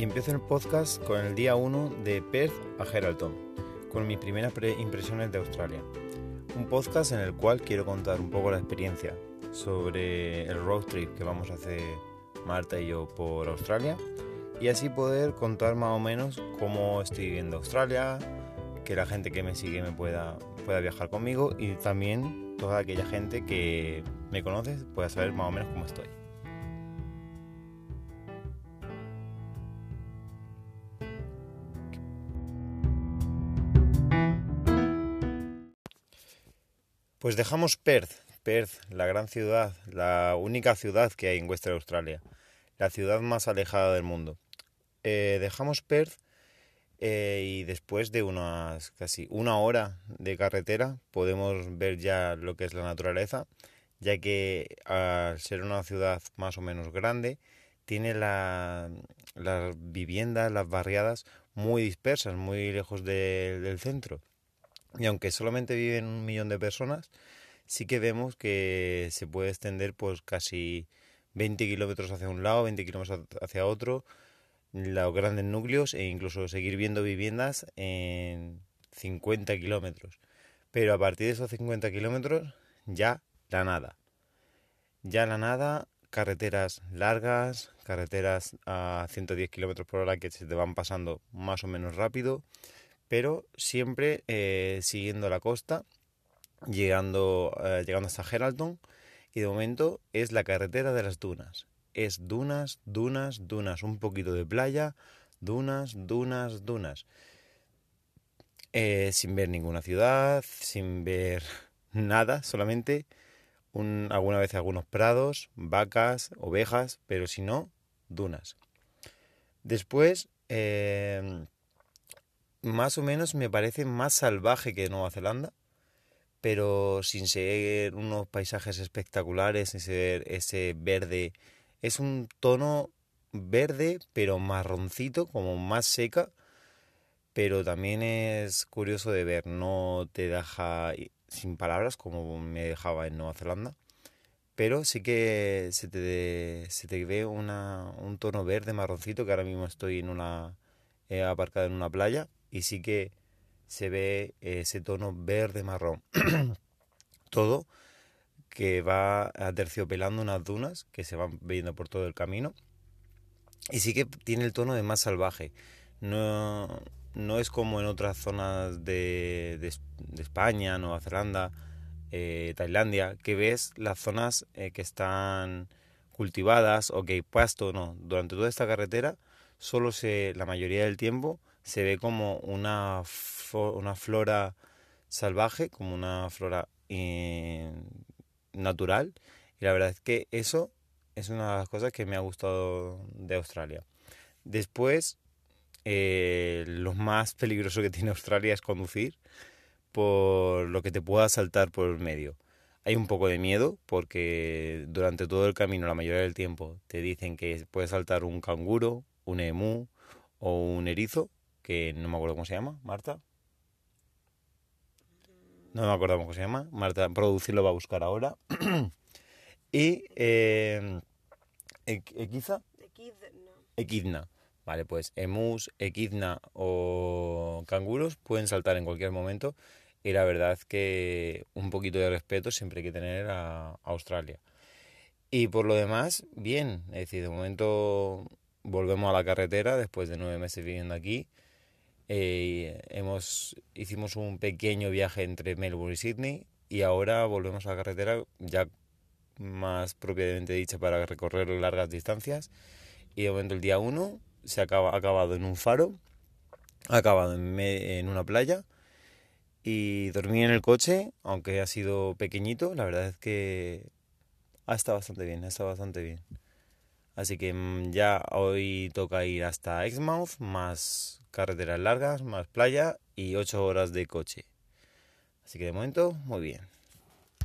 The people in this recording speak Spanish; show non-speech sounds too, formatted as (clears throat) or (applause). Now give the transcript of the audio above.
y empiezo el podcast con el día 1 de Perth a Geraldton, con mis primeras impresiones de Australia. Un podcast en el cual quiero contar un poco la experiencia sobre el road trip que vamos a hacer Marta y yo por Australia y así poder contar más o menos cómo estoy viviendo Australia, que la gente que me sigue me pueda, pueda viajar conmigo y también toda aquella gente que me conoce pueda saber más o menos cómo estoy. Pues dejamos Perth, Perth, la gran ciudad, la única ciudad que hay en Western Australia, la ciudad más alejada del mundo. Eh, dejamos Perth eh, y después de unas casi una hora de carretera podemos ver ya lo que es la naturaleza, ya que al ser una ciudad más o menos grande, tiene las viviendas, las barriadas muy dispersas, muy lejos del centro. Y aunque solamente viven un millón de personas, sí que vemos que se puede extender pues casi 20 kilómetros hacia un lado, 20 kilómetros hacia otro, los grandes núcleos e incluso seguir viendo viviendas en 50 kilómetros. Pero a partir de esos 50 kilómetros ya la nada. Ya la nada, carreteras largas, carreteras a 110 kilómetros por hora que se te van pasando más o menos rápido pero siempre eh, siguiendo la costa, llegando, eh, llegando hasta Geraldton, y de momento es la carretera de las dunas. Es dunas, dunas, dunas, un poquito de playa, dunas, dunas, dunas. Eh, sin ver ninguna ciudad, sin ver (laughs) nada, solamente un, alguna vez algunos prados, vacas, ovejas, pero si no, dunas. Después, más o menos me parece más salvaje que Nueva Zelanda, pero sin ser unos paisajes espectaculares, sin ser ese verde. Es un tono verde, pero marroncito, como más seca, pero también es curioso de ver, no te deja sin palabras como me dejaba en Nueva Zelanda, pero sí que se te, se te ve una, un tono verde marroncito, que ahora mismo estoy en una, he aparcado en una playa y sí que se ve ese tono verde marrón. (clears throat) todo que va aterciopelando unas dunas que se van viendo por todo el camino. Y sí que tiene el tono de más salvaje. No, no es como en otras zonas de, de, España, Nueva Zelanda, eh, Tailandia, que ves las zonas eh, que están cultivadas o que hay pasto. No, durante toda esta carretera solo se, la mayoría del tiempo, se ve como una, una flora salvaje, como una flora eh, natural. Y la verdad es que eso es una de las cosas que me ha gustado de Australia. Después, eh, lo más peligroso que tiene Australia es conducir por lo que te pueda saltar por el medio. Hay un poco de miedo porque durante todo el camino, la mayoría del tiempo, te dicen que puede saltar un canguro, un emú o un erizo que no me acuerdo cómo se llama, Marta. No me acuerdo cómo se llama. Marta, producirlo va a buscar ahora. (clears throat) y eh, Equiza. Equidna. Vale, pues emus, equidna o canguros pueden saltar en cualquier momento y la verdad que un poquito de respeto siempre hay que tener a Australia. Y por lo demás, bien, es decir, de momento volvemos a la carretera después de nueve meses viviendo aquí. Eh, hemos, hicimos un pequeño viaje entre Melbourne y Sydney y ahora volvemos a la carretera ya más propiamente dicha para recorrer largas distancias. Y de momento el día 1 se acaba, ha acabado en un faro, ha acabado en, en una playa y dormí en el coche, aunque ha sido pequeñito, la verdad es que ha estado bastante bien, ha estado bastante bien. Así que mm, ya hoy toca ir hasta Exmouth, más carreteras largas, más playa y 8 horas de coche. Así que de momento, muy bien.